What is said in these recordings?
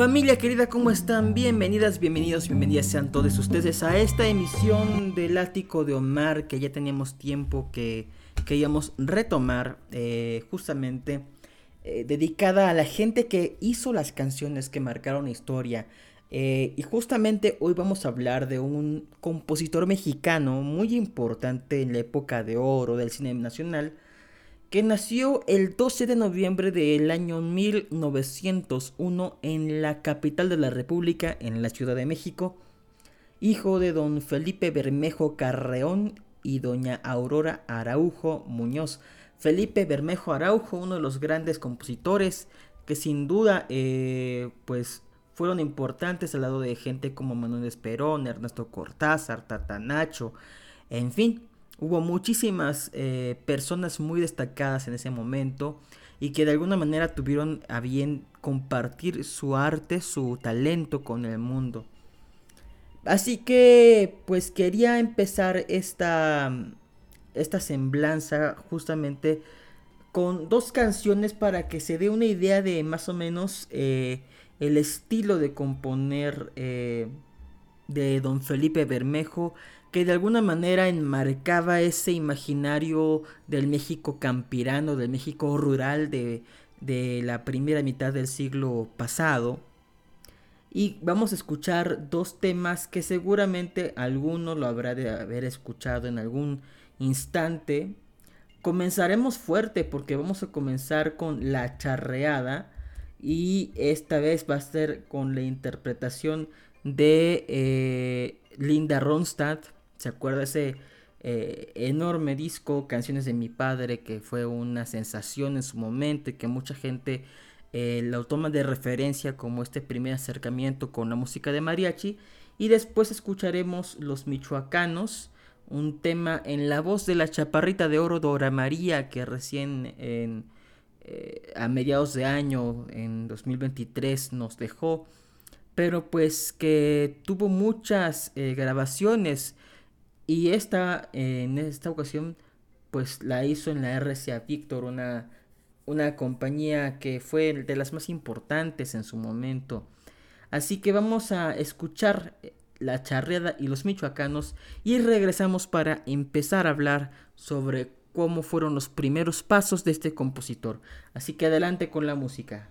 Familia querida, ¿cómo están? Bienvenidas, bienvenidos, bienvenidas sean todos ustedes a esta emisión del Ático de Omar que ya teníamos tiempo que queríamos retomar eh, justamente eh, dedicada a la gente que hizo las canciones que marcaron historia. Eh, y justamente hoy vamos a hablar de un compositor mexicano muy importante en la época de oro del cine nacional que nació el 12 de noviembre del año 1901 en la capital de la República, en la Ciudad de México, hijo de don Felipe Bermejo Carreón y doña Aurora Araujo Muñoz. Felipe Bermejo Araujo, uno de los grandes compositores que sin duda eh, pues fueron importantes al lado de gente como Manuel Esperón, Ernesto Cortázar, Tatanacho, en fin, Hubo muchísimas eh, personas muy destacadas en ese momento y que de alguna manera tuvieron a bien compartir su arte, su talento con el mundo. Así que pues quería empezar esta, esta semblanza justamente con dos canciones para que se dé una idea de más o menos eh, el estilo de componer eh, de don Felipe Bermejo que de alguna manera enmarcaba ese imaginario del México campirano, del México rural de, la primera mitad del siglo pasado. Y vamos a escuchar dos temas que seguramente alguno lo habrá de haber escuchado en algún instante. Comenzaremos fuerte porque vamos a comenzar con La Charreada y esta vez va a ser con la interpretación de eh, Linda Ronstadt ¿Se acuerda ese eh, enorme disco, Canciones de mi padre, que fue una sensación en su momento y que mucha gente eh, lo toma de referencia como este primer acercamiento con la música de mariachi? Y después escucharemos Los Michoacanos, un tema en la voz de la chaparrita de oro Dora María, que recién en, eh, a mediados de año, en 2023, nos dejó, pero pues que tuvo muchas grabaciones y esta, en esta ocasión, pues la hizo en la RCA Victor, una, una compañía que fue de las más importantes en su momento. Así que vamos a escuchar la charreada y los michoacanos y regresamos para empezar a hablar sobre cómo fueron los primeros pasos de este compositor. Así que adelante con la música.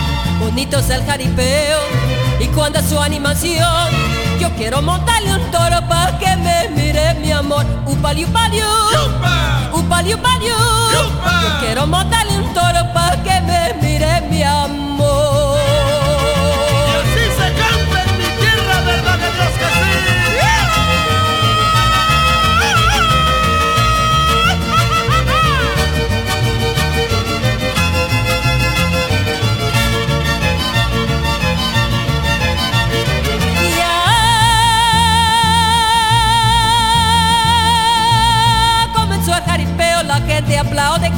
bonito es el jaripeo. Y cuando es su animación yo quiero montarle un toro para que me mire mi amor. Upali upali upali upali yo quiero montarle un toro para que me mire mi amor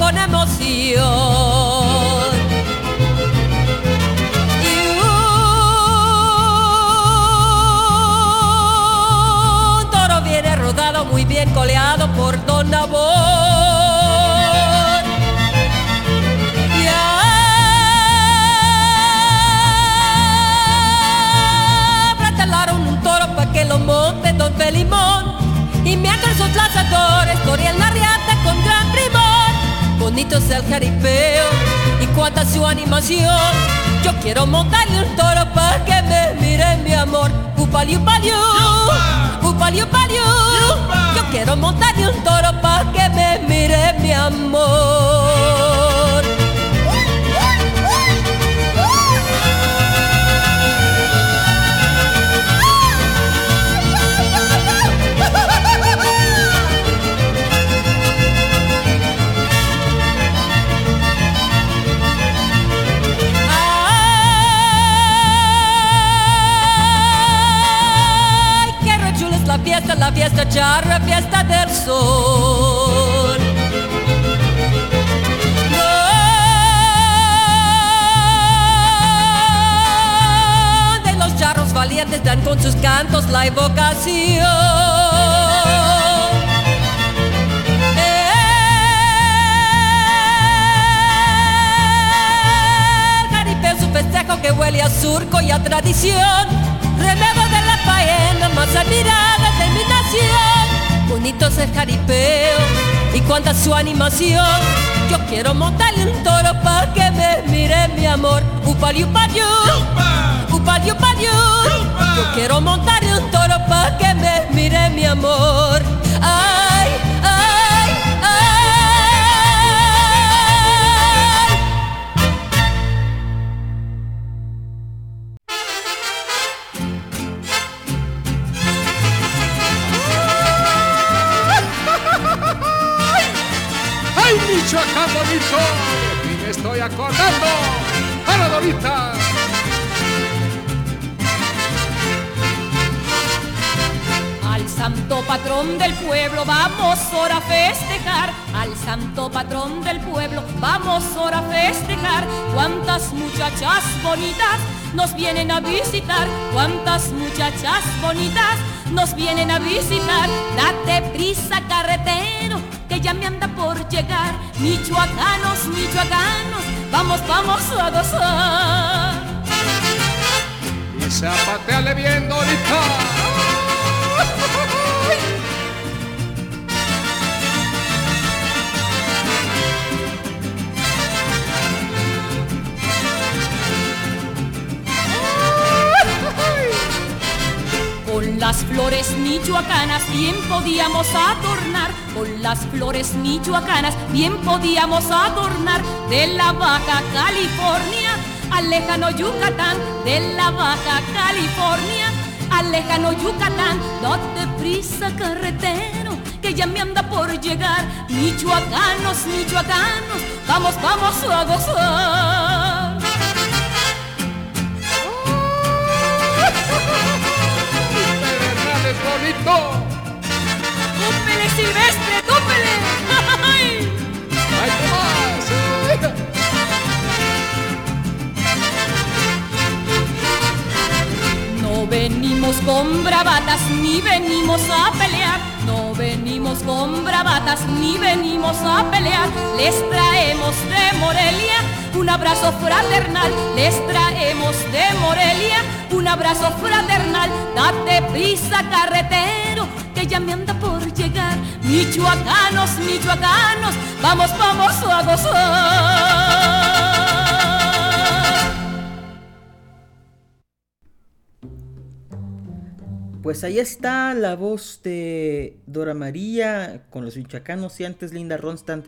con emoción. Y un toro viene rodado, muy bien coleado por Don Nabón. Y aplastelaron un toro para que lo monte Don Felimón y mientras sus lanzadores Bonito sea el jaripeo y cuánta su animación. Yo quiero montarle un toro para que me mire mi amor. Upaliu, paliu, upaliu, paliu. Yo quiero montarle un toro para que me mire mi amor. La fiesta, la fiesta charra, fiesta del sol. Donde los charros valientes dan con sus cantos la evocación. El jaripeo es un festejo que huele a surco y a tradición. Remedo de la faena, más admirada nación. Bonito es el jaripeo y cuánta su animación. Yo quiero montarle un toro para que me mire mi amor. Upaliu, paliu, upaliu, paliu. Yo quiero montarle un toro para que me mire mi amor. Y me estoy acordando. ¡Para Dorita! Al santo patrón del pueblo vamos ahora a festejar. Al santo patrón del pueblo vamos ahora a festejar. Cuántas muchachas bonitas nos vienen a visitar. Cuántas muchachas bonitas nos vienen a visitar. Date prisa, carretero, ya me anda por llegar. Michoacanos, michoacanos, vamos, vamos a gozar. Y zapateale bien, Dorita. las flores michoacanas bien podíamos adornar, con las flores michoacanas bien podíamos adornar de la Baja California al lejano Yucatán, de la Baja California al lejano Yucatán. Date prisa carretero, que ya me anda por llegar. Michoacanos, michoacanos, vamos, vamos a gozar. Con bravatas ni venimos a pelear. No venimos con bravatas ni venimos a pelear. Les traemos de Morelia un abrazo fraternal. Les traemos de Morelia un abrazo fraternal. Date prisa, carretero, que ya me anda por llegar. Michoacanos, michoacanos, vamos, vamos a gozar. Pues ahí está la voz de Dora María con los michoacanos y antes Linda Ronstadt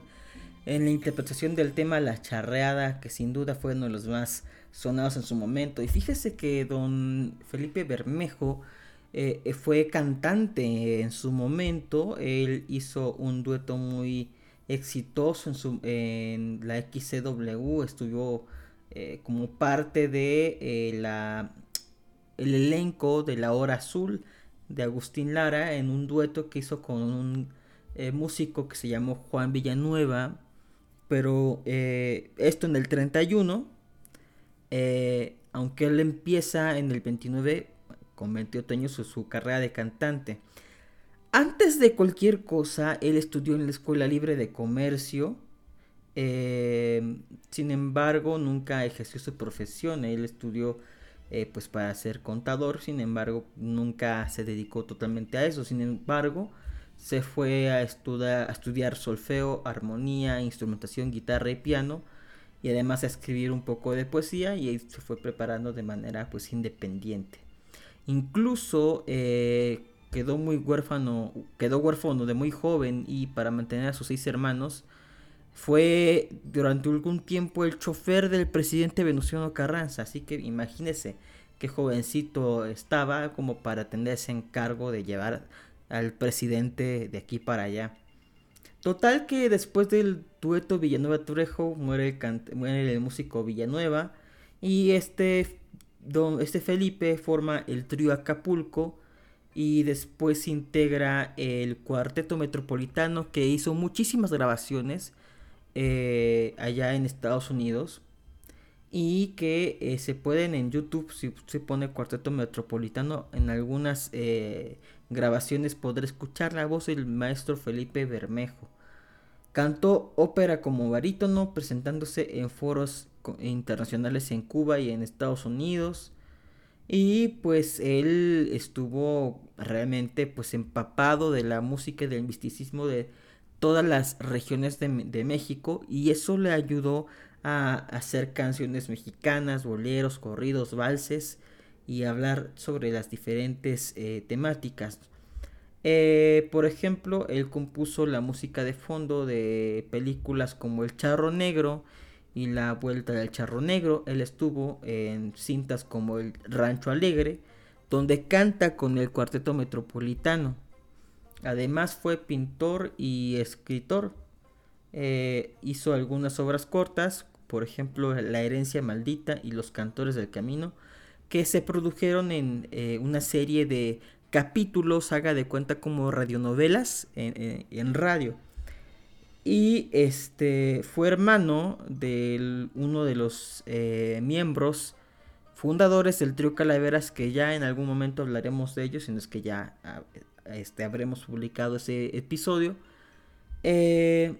en la interpretación del tema La Charreada, que sin duda fue uno de los más sonados en su momento. Y fíjese que don Felipe Bermejo eh, fue cantante en su momento, él hizo un dueto muy exitoso en, su, en la XCW, estuvo eh, como parte de eh, la el elenco de La Hora Azul de Agustín Lara en un dueto que hizo con un eh, músico que se llamó Juan Villanueva. Pero eh, esto en el 31, eh, aunque él empieza en el 29 con 28 años su, su carrera de cantante. antes de cualquier cosa, él estudió en la Escuela Libre de Comercio. Sin embargo, nunca ejerció su profesión. Él estudió eh, pues para ser contador. Sin embargo, nunca se dedicó totalmente a eso. Sin embargo, se fue a, estudiar, a estudiar solfeo, armonía, instrumentación, guitarra y piano. Y además a escribir un poco de poesía y se fue preparando de manera pues independiente. Incluso eh, quedó muy huérfano, quedó huérfano de muy joven y para mantener a sus seis hermanos fue durante algún tiempo el chofer del presidente Venustiano Carranza, así que imagínese qué jovencito estaba como para tener ese encargo de llevar al presidente de aquí para allá. Total que después del dueto Villanueva Turejo muere el, muere el músico Villanueva y este, don, este Felipe forma el trío Acapulco y después integra el Cuarteto Metropolitano que hizo muchísimas grabaciones eh, allá en Estados Unidos y que eh, se pueden en YouTube si se pone Cuarteto Metropolitano en algunas eh, grabaciones podrá escuchar la voz del maestro Felipe Bermejo. Cantó ópera como barítono presentándose en foros internacionales en Cuba y en Estados Unidos. Y pues él estuvo realmente pues empapado de la música y del misticismo de todas las regiones de, México y eso le ayudó a hacer canciones mexicanas, boleros, corridos, valses y hablar sobre las diferentes eh, temáticas. Eh, por ejemplo, él compuso la música de fondo de películas como El Charro Negro, y la vuelta del charro negro. Él estuvo en cintas como El Rancho Alegre, donde canta con el Cuarteto Metropolitano. Además fue pintor y escritor. Eh, hizo algunas obras cortas, por ejemplo La herencia maldita y Los cantores del camino, que se produjeron en eh, una serie de capítulos, haga de cuenta como radionovelas en radio y este fue hermano de uno de los eh, miembros fundadores del trío Calaveras que ya en algún momento hablaremos de ellos en los que ya ah, este, habremos publicado ese episodio eh,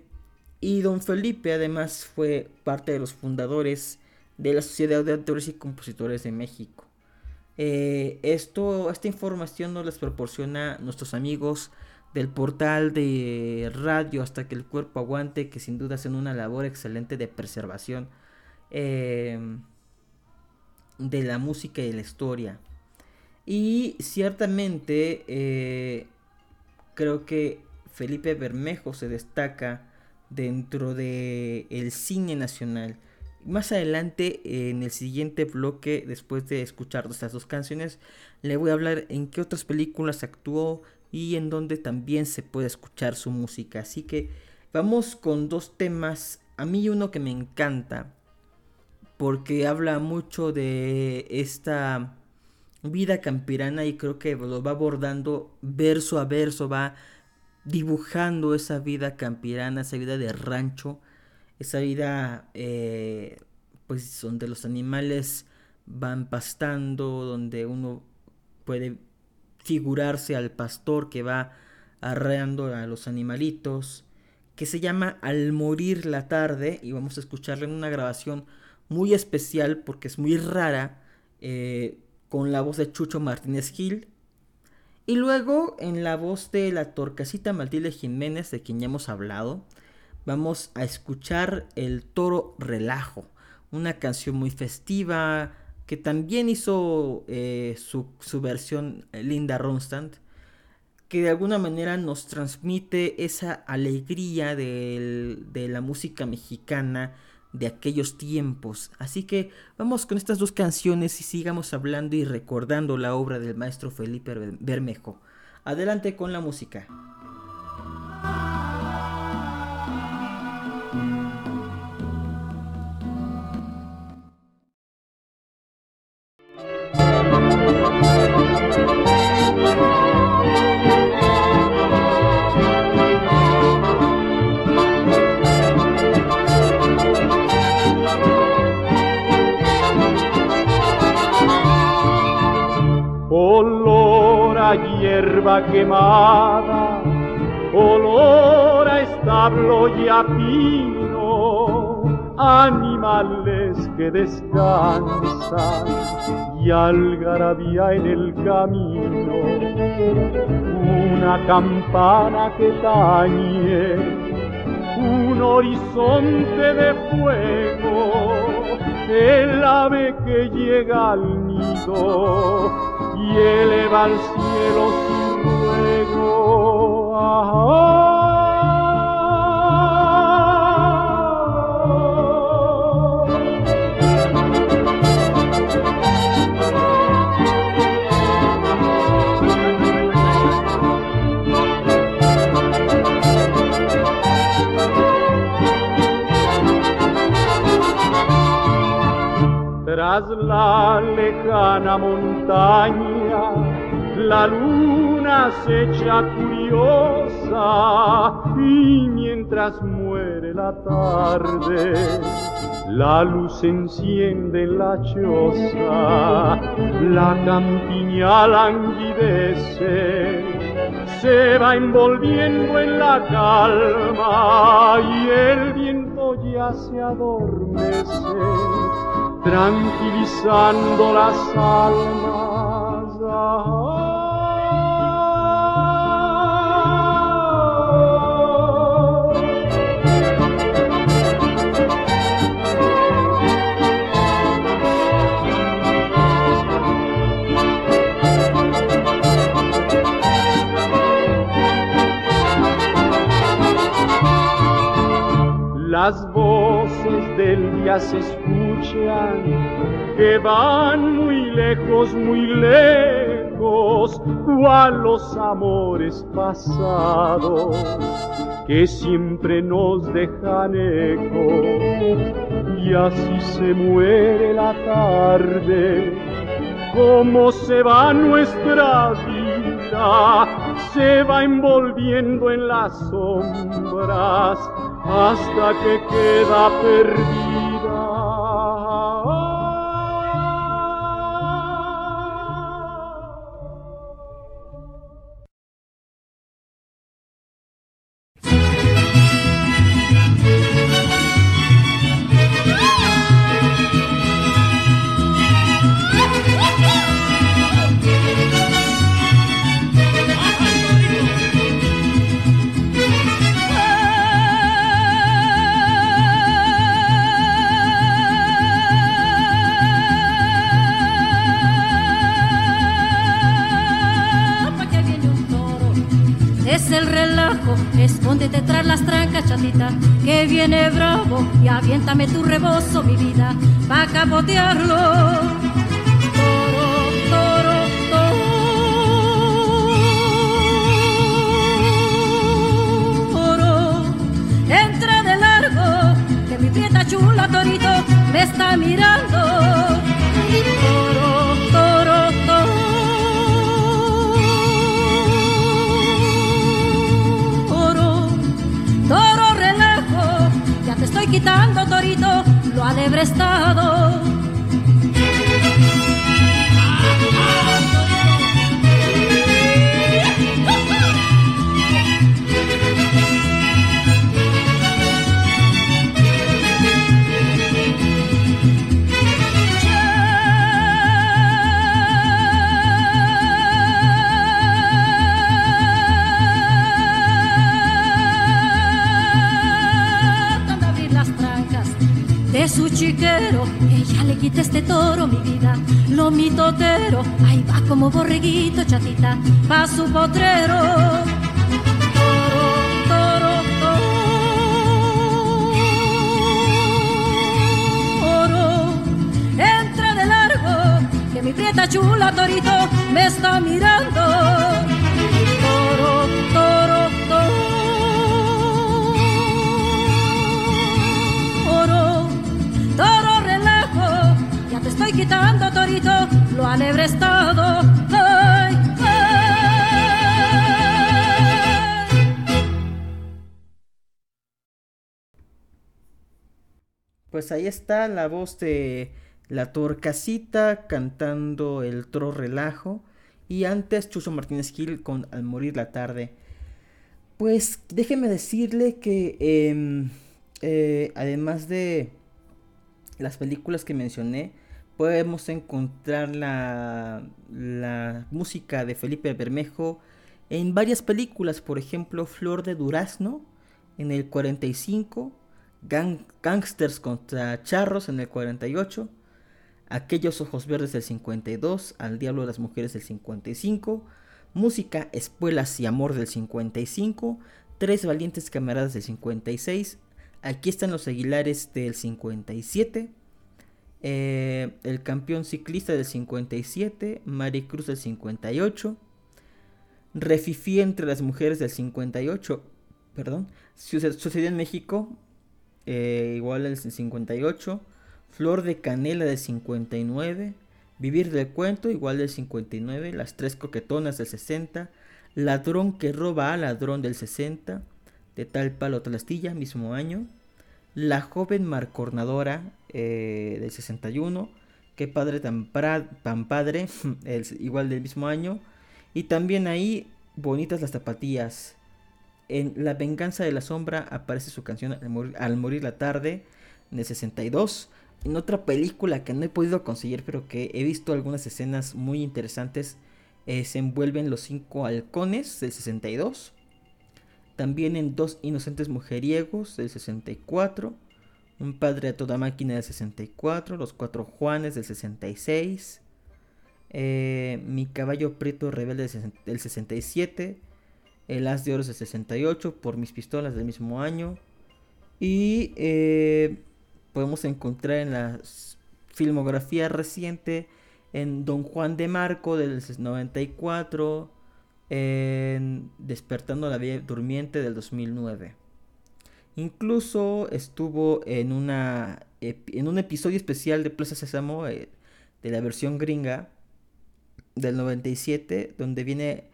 y don Felipe además fue parte de los fundadores de la Sociedad de Autores y Compositores de México eh, esto, esta información nos las proporciona nuestros amigos del portal de radio hasta que el cuerpo aguante, que sin duda hacen una labor excelente de preservación eh, de la música y la historia. Y ciertamente eh, creo que Felipe Bermejo se destaca dentro de el cine nacional. Más adelante, en el siguiente bloque, después de escuchar estas dos canciones, le voy a hablar en qué otras películas actuó, y en donde también se puede escuchar su música. Así que vamos con dos temas. A mí uno que me encanta porque habla mucho de esta vida campirana y creo que lo va abordando verso a verso, va dibujando esa vida campirana, esa vida de rancho, esa vida eh, pues donde los animales van pastando, donde uno puede figurarse al pastor que va arreando a los animalitos, que se llama Al morir la tarde, y vamos a escucharla en una grabación muy especial porque es muy rara, eh, con la voz de Chucho Martínez Gil, y luego en la voz de la Torcasita Matilde Jiménez, de quien ya hemos hablado, vamos a escuchar El Toro Relajo, una canción muy festiva, que también hizo eh, su, versión eh, Linda Ronstadt, que de alguna manera nos transmite esa alegría de la música mexicana de aquellos tiempos. Así que vamos con estas dos canciones y sigamos hablando y recordando la obra del maestro Felipe Bermejo. Adelante con la música. Quemada olor a establo y a pino, animales que descansan y algarabía en el camino, una campana que tañe, un horizonte de fuego, el ave que llega al nido y eleva al cielo Tras la lejana montaña, la luna se echa curiosa y mientras muere la tarde, la luz enciende la choza, la campiña languidece, se va envolviendo en la calma y el viento ya se adormece tranquilizando las almas. Las voces del día se escuchan, que van muy lejos, muy lejos, cual los amores pasados, que siempre nos dejan eco. Y así se muere la tarde, como se va nuestra vida, se va envolviendo en las sombras hasta que queda perdida. Y aviéntame tu rebozo, mi vida, pa' capotearlo. Como borreguito, chatita, pa' su potrero. Toro, toro, toro, entra de largo, que mi prieta chula, torito, me está mirando. Pues ahí está la voz de la Torcasita cantando el tro relajo. Y antes Chuso Martínez Gil con Al morir la tarde. Pues déjeme decirle que em, eh, además de las películas que mencioné, podemos encontrar la, la música de Felipe Bermejo en varias películas, por ejemplo Flor de Durazno en el 45, Gangsters contra Charros en el 48, Aquellos Ojos Verdes del 52, Al Diablo de las Mujeres del 55, Música, Espuelas y Amor del 55, Tres Valientes Camaradas del 56, Aquí están los Aguilares del 57, eh, El Campeón Ciclista del 57, Maricruz del 58, Refifí entre las Mujeres del 58, perdón, sucedió en México, eh, igual el 58, Flor de Canela del 59, Vivir del cuento, igual del 59, Las tres coquetonas del 60, Ladrón que roba a ladrón del 60, De tal palo tal astilla, mismo año, La joven marcornadora eh, del 61, Qué padre tan, padre, igual del mismo año, y también ahí Bonitas las zapatillas. En La venganza de la sombra aparece su canción Al morir, la tarde, en el 62 en otra película que no he podido conseguir, pero que he visto algunas escenas muy interesantes, eh, se envuelven Los Cinco Halcones del 62. También en Dos Inocentes Mujeriegos del 64. Un Padre a toda máquina del 64. Los Cuatro Juanes del 66. Eh, Mi Caballo Prieto Rebelde del 67. El As de Oro del 68. Por mis pistolas del mismo año. Y eh, podemos encontrar en la filmografía reciente en Don Juan de Marco del 94, en Despertando la Vida Durmiente del 2009. Incluso estuvo en, una, en un episodio especial de Plaza Sésamo eh, de la versión gringa del 97, donde viene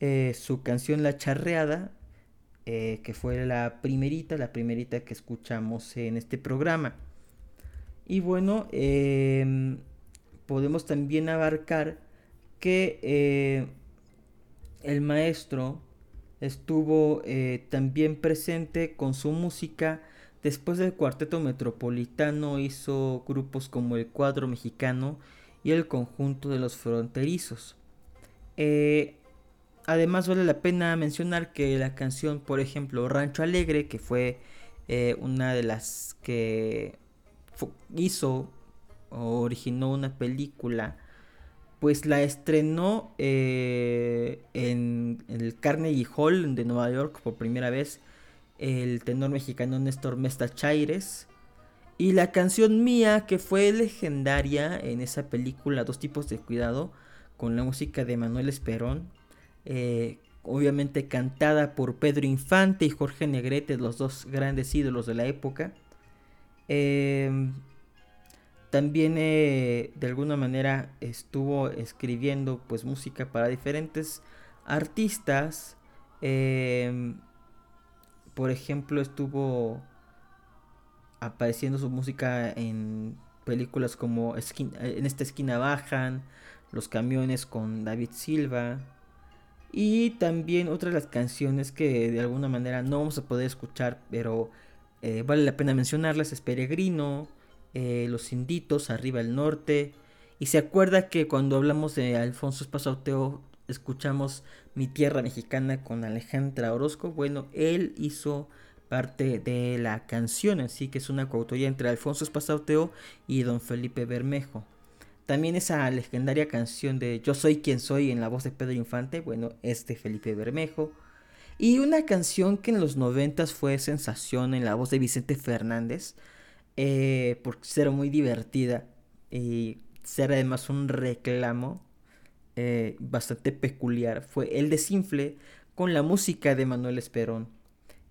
eh, su canción La Charreada, eh, que fue la primerita, la primerita que escuchamos en este programa. Y bueno, em, podemos también abarcar que eh, el maestro estuvo también presente con su música. Después del cuarteto metropolitano hizo grupos como el cuadro mexicano y el conjunto de los fronterizos. Además vale la pena mencionar que la canción, por ejemplo, Rancho Alegre, que fue una de las que hizo o originó una película, pues la estrenó eh, en, el Carnegie Hall de Nueva York por primera vez el tenor mexicano Néstor Mesta Chaires. Y la canción mía, que fue legendaria en esa película, Dos tipos de cuidado, con la música de Manuel Esperón, eh, obviamente cantada por Pedro Infante y Jorge Negrete, los dos grandes ídolos de la época. Em, también eh, de alguna manera estuvo escribiendo pues música para diferentes artistas. Em, por ejemplo, estuvo apareciendo su música en películas como En esta esquina bajan, Los camiones con David Silva. Y también otras de las canciones que de alguna manera no vamos a poder escuchar, pero eh, vale la pena mencionarlas, es Peregrino, eh, Los Inditos, Arriba el Norte. Y se acuerda que cuando hablamos de Alfonso Espasauteo escuchamos Mi Tierra Mexicana con Alejandra Orozco. Bueno, él hizo parte de la canción, así que es una coautoría entre Alfonso Espasauteo y don Felipe Bermejo. También esa legendaria canción de Yo soy quien soy en la voz de Pedro Infante, bueno, es de Felipe Bermejo. Y una canción que en los noventas fue sensación en la voz de Vicente Fernández, eh, por ser muy divertida y ser además un reclamo eh, bastante peculiar, fue El Desinfle con la música de Manuel Esperón.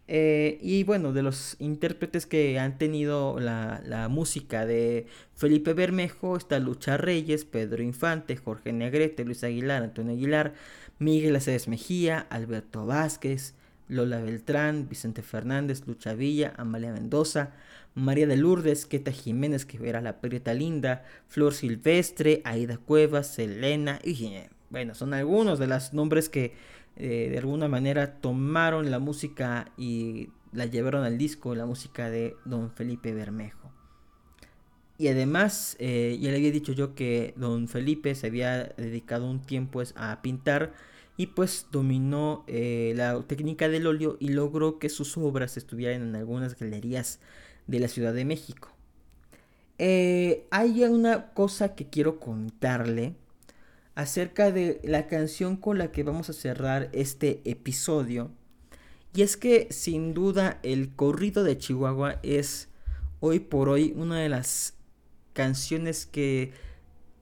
Eh, y bueno, de los intérpretes que han tenido la, la, música de Felipe Bermejo está Lucha Reyes, Pedro Infante, Jorge Negrete, Luis Aguilar, Antonio Aguilar, Miguel Aceves Mejía, Alberto Vázquez, Lola Beltrán, Vicente Fernández, Lucha Villa, Amalia Mendoza, María de Lourdes, Queta Jiménez, que era la perita linda, Flor Silvestre, Aida Cuevas, Selena, y bueno, son algunos de los nombres que eh, de alguna manera tomaron la música y la llevaron al disco, la música de don Felipe Bermejo. Y además, eh, ya le había dicho yo que don Felipe se había dedicado un tiempo a pintar y pues dominó eh, la técnica del óleo y logró que sus obras estuvieran en algunas galerías de la Ciudad de México. Hay una cosa que quiero contarle acerca de la canción con la que vamos a cerrar este episodio. Y es que sin duda el corrido de Chihuahua es hoy por hoy una de las canciones que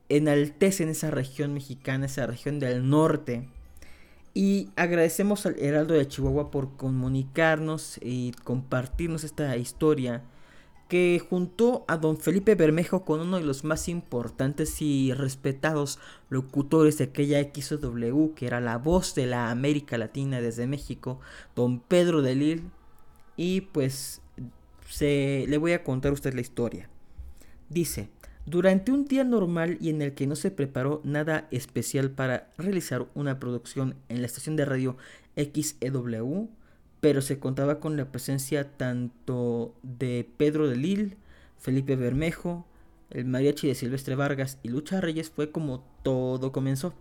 enaltecen esa región mexicana, esa región del norte. Y agradecemos al Heraldo de Chihuahua por comunicarnos y compartirnos esta historia que juntó a don Felipe Bermejo con uno de los más importantes y respetados locutores de aquella XW, que era la voz de la América Latina desde México, don Pedro de. Y pues se, le voy a contar a usted la historia. Dice, durante un día normal y en el que no se preparó nada especial para realizar una producción en la estación de radio XEW, pero se contaba con la presencia tanto de Pedro de Lille, Felipe Bermejo, el mariachi de Silvestre Vargas y Lucha Reyes fue como todo comenzó.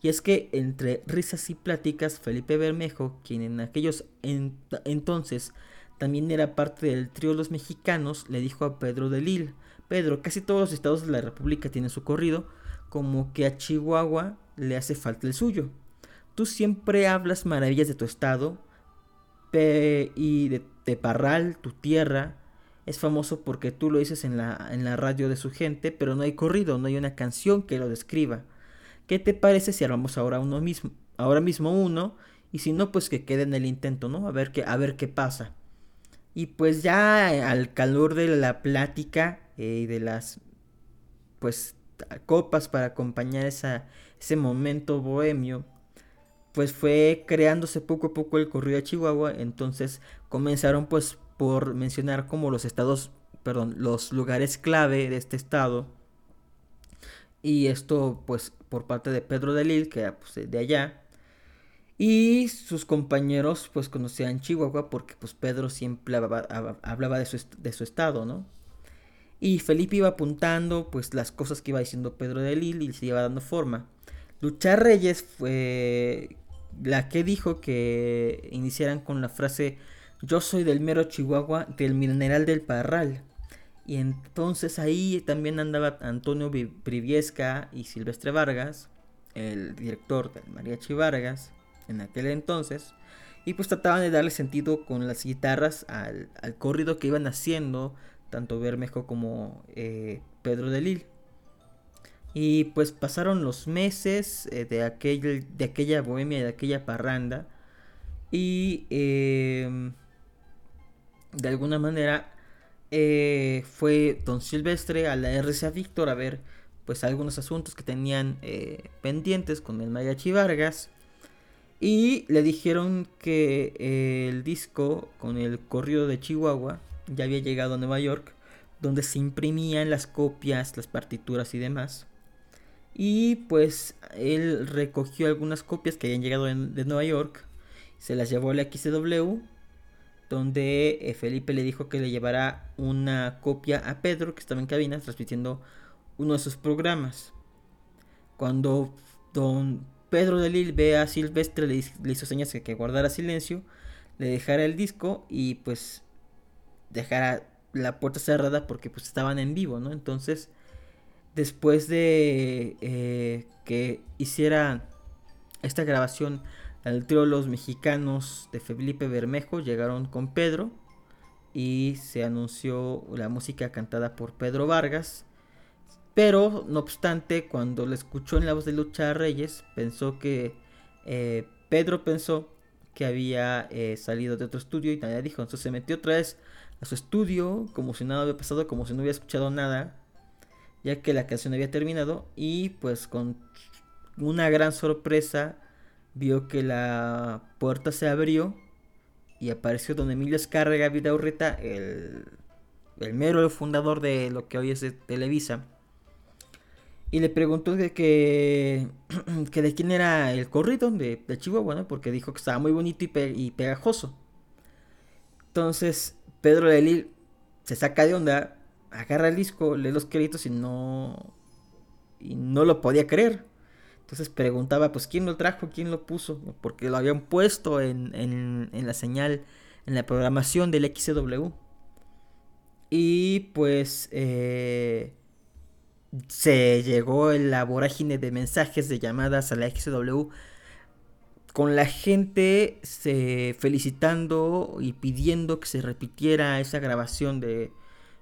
Y es que entre risas y pláticas, Felipe Bermejo, quien en aquellos entonces también era parte del trío Los Mexicanos, le dijo a Pedro de Lille, Pedro, casi todos los estados de la República tienen su corrido, como que a Chihuahua le hace falta el suyo. Tú siempre hablas maravillas de tu estado y de, Parral, tu tierra. Es famoso porque tú lo dices en la, en la radio de su gente, pero no hay corrido, no hay una canción que lo describa. ¿Qué te parece si armamos ahora uno mismo, ahora mismo uno? Y si no, pues que quede en el intento, ¿no? A ver qué, a ver qué pasa. Y pues ya al calor de la plática eh, y de las pues copas para acompañar esa, ese momento bohemio, pues fue creándose poco a poco el corrido de Chihuahua. Entonces comenzaron pues por mencionar como los estados, perdón, los lugares clave de este estado. Y esto pues por parte de Pedro de Lille, que era pues, de allá. Y sus compañeros pues conocían Chihuahua porque pues Pedro siempre hablaba, de, su, de, su, estado, ¿no? Y Felipe iba apuntando pues las cosas que iba diciendo Pedro de Lille y se iba dando forma. Lucha Reyes fue la que dijo que iniciaran con la frase yo soy del mero Chihuahua del mineral del Parral. Y entonces ahí también andaba Antonio Briviesca y Silvestre Vargas, el director del Mariachi Vargas en aquel entonces. Y pues trataban de darle sentido con las guitarras al, al corrido que iban haciendo tanto Bermejo como eh, Pedro de. Y pues pasaron los meses eh, de, aquel, de aquella bohemia, de aquella parranda. Y em, de alguna manera eh, fue Don Silvestre a la RCA Víctor a ver pues algunos asuntos que tenían pendientes con el Mariachi Vargas. Y le dijeron que eh, el disco con el corrido de Chihuahua ya había llegado a Nueva York, donde se imprimían las copias, las partituras y demás. Y pues él recogió algunas copias que habían llegado de Nueva York, se las llevó a la XW, donde eh, Felipe le dijo que le llevara una copia a Pedro, que estaba en cabina, transmitiendo uno de sus programas. Cuando don Pedro de Lille ve a Silvestre, le, hizo señas de que guardara silencio, le dejara el disco y pues dejara la puerta cerrada porque pues estaban en vivo, ¿no? Entonces, después de eh, que hiciera esta grabación al trío Los Mexicanos de Felipe Bermejo, llegaron con Pedro y se anunció la música cantada por Pedro Vargas pero, no obstante, cuando le escuchó en la voz de Lucha Reyes, pensó que eh, Pedro pensó que había eh, salido de otro estudio y nadie dijo. Entonces se metió otra vez a su estudio, como si nada había pasado, como si no hubiera escuchado nada, ya que la canción había terminado. Y pues con una gran sorpresa vio que la puerta se abrió y apareció don Emilio Escárrega Vidaurreta, el, el mero fundador de lo que hoy es Televisa y le preguntó de que, de quién era el corrido de, de Chihuahua. Porque dijo que estaba muy bonito y, y pegajoso. Entonces, Pedro Lelil se saca de onda, agarra el disco, lee los créditos y no. y no lo podía creer. Entonces preguntaba, pues, ¿quién lo trajo? ¿Quién lo puso? Porque lo habían puesto en, en, en la señal, en la programación del XW. Y pues eh, se llegó la vorágine de mensajes, de llamadas a la XW con la gente se felicitando y pidiendo que se repitiera esa grabación de,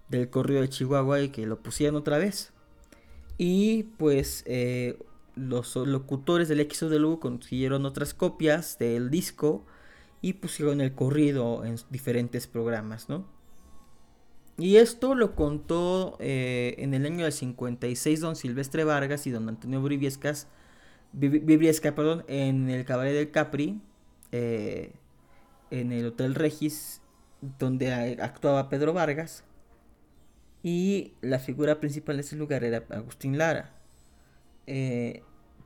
del corrido de Chihuahua y que lo pusieran otra vez. Y pues eh, los locutores del XW consiguieron otras copias del disco y pusieron el corrido en diferentes programas, ¿no? Y esto lo contó eh, en el año del 56 don Silvestre Vargas y don Antonio Briviescas Vibriesca, perdón, en el Cabaret del Capri, eh, en el Hotel Regis, donde actuaba Pedro Vargas. Y la figura principal de ese lugar era Agustín Lara.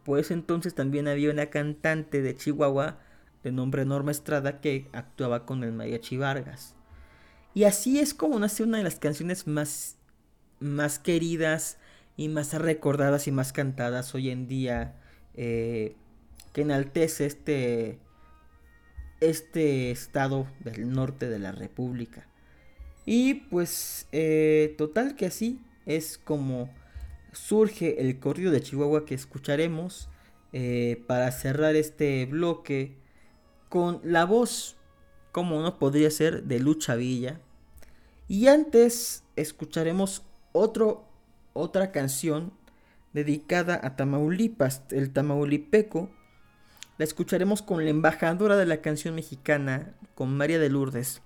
Pues entonces también había una cantante de Chihuahua de nombre Norma Estrada que actuaba con el mariachi Vargas. Y así es como nace una de las canciones más, más queridas y más recordadas y más cantadas hoy en día eh, que enaltece este, este estado del norte de la República. Y pues eh, total que así es como surge el corrido de Chihuahua que escucharemos eh, para cerrar este bloque con la voz, como no podría ser, de Lucha Villa. Y antes escucharemos otro, otra canción dedicada a Tamaulipas, el tamaulipeco, la escucharemos con la embajadora de la canción mexicana, con María de Lourdes.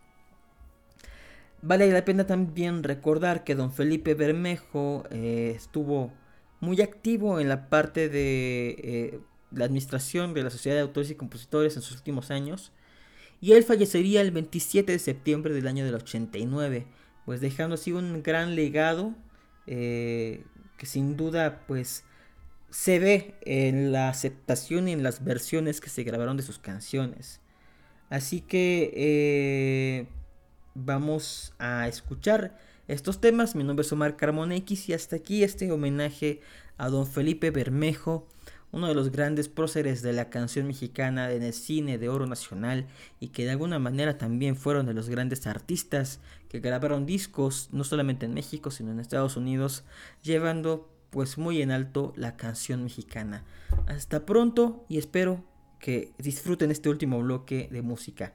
Vale la pena también recordar que don Felipe Bermejo eh, estuvo muy activo en la parte de eh, la administración de la Sociedad de Autores y Compositores en sus últimos años. Y él fallecería el 27 de septiembre del año del 89, pues dejando así un gran legado eh, que sin duda pues se ve en la aceptación y en las versiones que se grabaron de sus canciones. Así que vamos a escuchar estos temas. Mi nombre es Omar Carmona X y hasta aquí este homenaje a don Felipe Bermejo, uno de los grandes próceres de la canción mexicana en el cine de oro nacional y que de alguna manera también fueron de los grandes artistas que grabaron discos no solamente en México sino en Estados Unidos llevando pues muy en alto la canción mexicana. Hasta pronto y espero que disfruten este último bloque de música.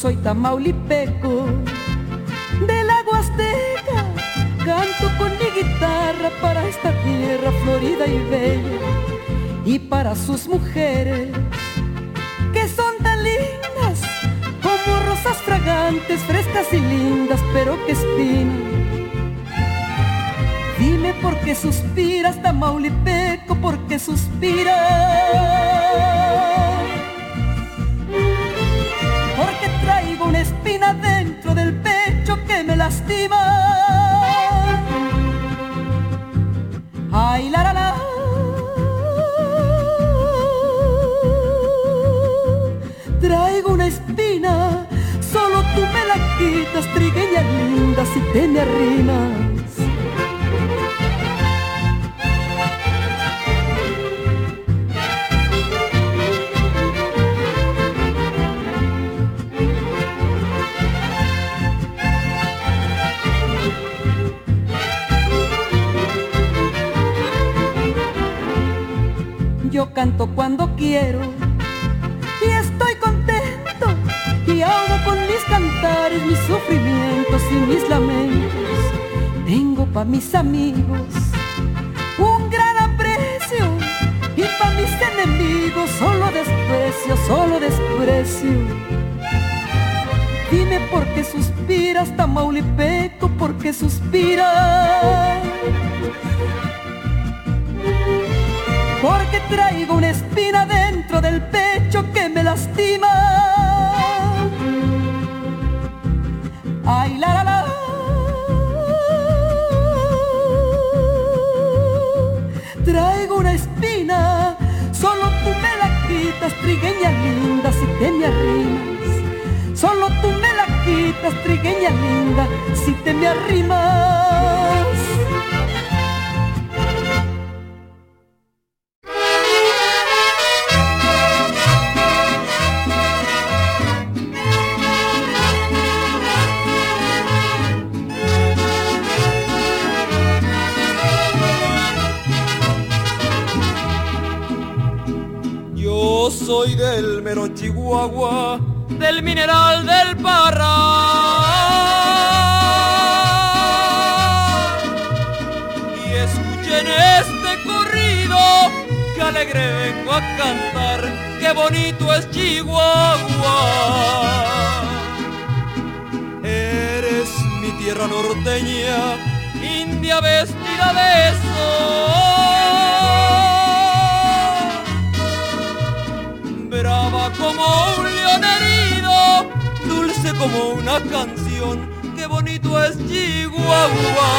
Soy tamaulipeco del agua azteca. Canto con mi guitarra para esta tierra florida y bella y para sus mujeres que son tan lindas como rosas fragantes, frescas y lindas, pero que espinan. Dime por qué suspiras, Tamaulipeco, por qué suspiras. Una espina dentro del pecho que me lastima. Ay, la la la. Traigo una espina, solo tú me la quitas, trigueña linda, si te me arrimas. Quiero y estoy contento y hago con mis cantares mis sufrimientos y mis lamentos. Tengo pa' mis amigos un gran aprecio mis enemigos, solo desprecio, solo desprecio. Dime por qué suspiras, Tamaulipeco, por qué suspiras. Porque traigo una espina dentro del pecho que me lastima. Ay, la la la. Traigo una espina, solo tú me la quitas, trigueña linda, si te me arrimas. Solo tú me la quitas, trigueña linda, si te me arrimas. Chihuahua, del mineral del Parra. Y escuchen este corrido que alegre vengo a cantar, qué bonito es Chihuahua. Eres mi tierra norteña, canción, qué bonito es Chihuahua.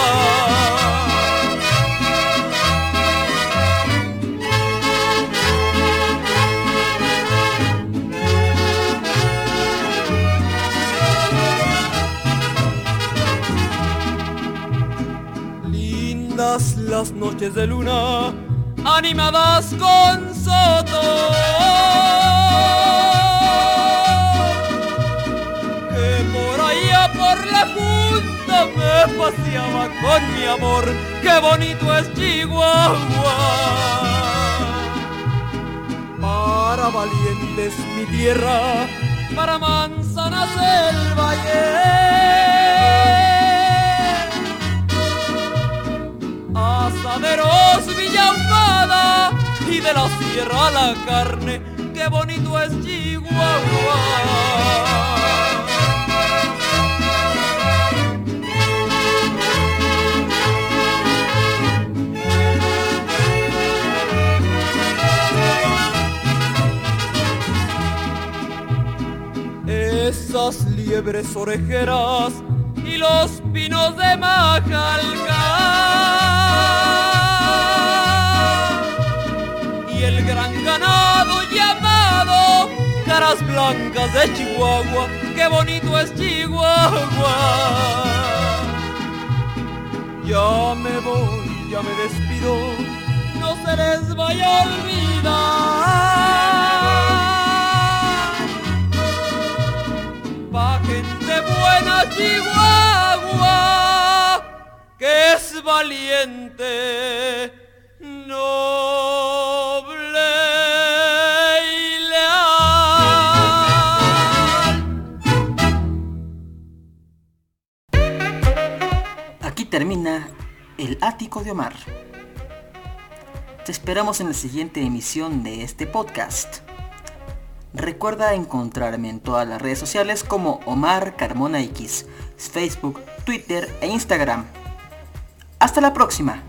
Lindas las noches de luna, animadas con soto. Me paseaba con mi amor, qué bonito es Chihuahua. Para valientes mi tierra, para manzanas el valle. Asaderos Villa Ahumada y de la sierra la carne, qué bonito es Chihuahua. Liebres orejeras y los pinos de Majalca y el gran ganado llamado caras blancas de Chihuahua, qué bonito es Chihuahua. Ya me voy, ya me despido, no se les vaya a olvidar. Pa' gente buena Chihuahua, que es valiente, noble y leal. Aquí termina el ático de Omar. Te esperamos en la siguiente emisión de este podcast. Recuerda encontrarme en todas las redes sociales como Omar Carmona X, Facebook, Twitter e Instagram. Hasta la próxima.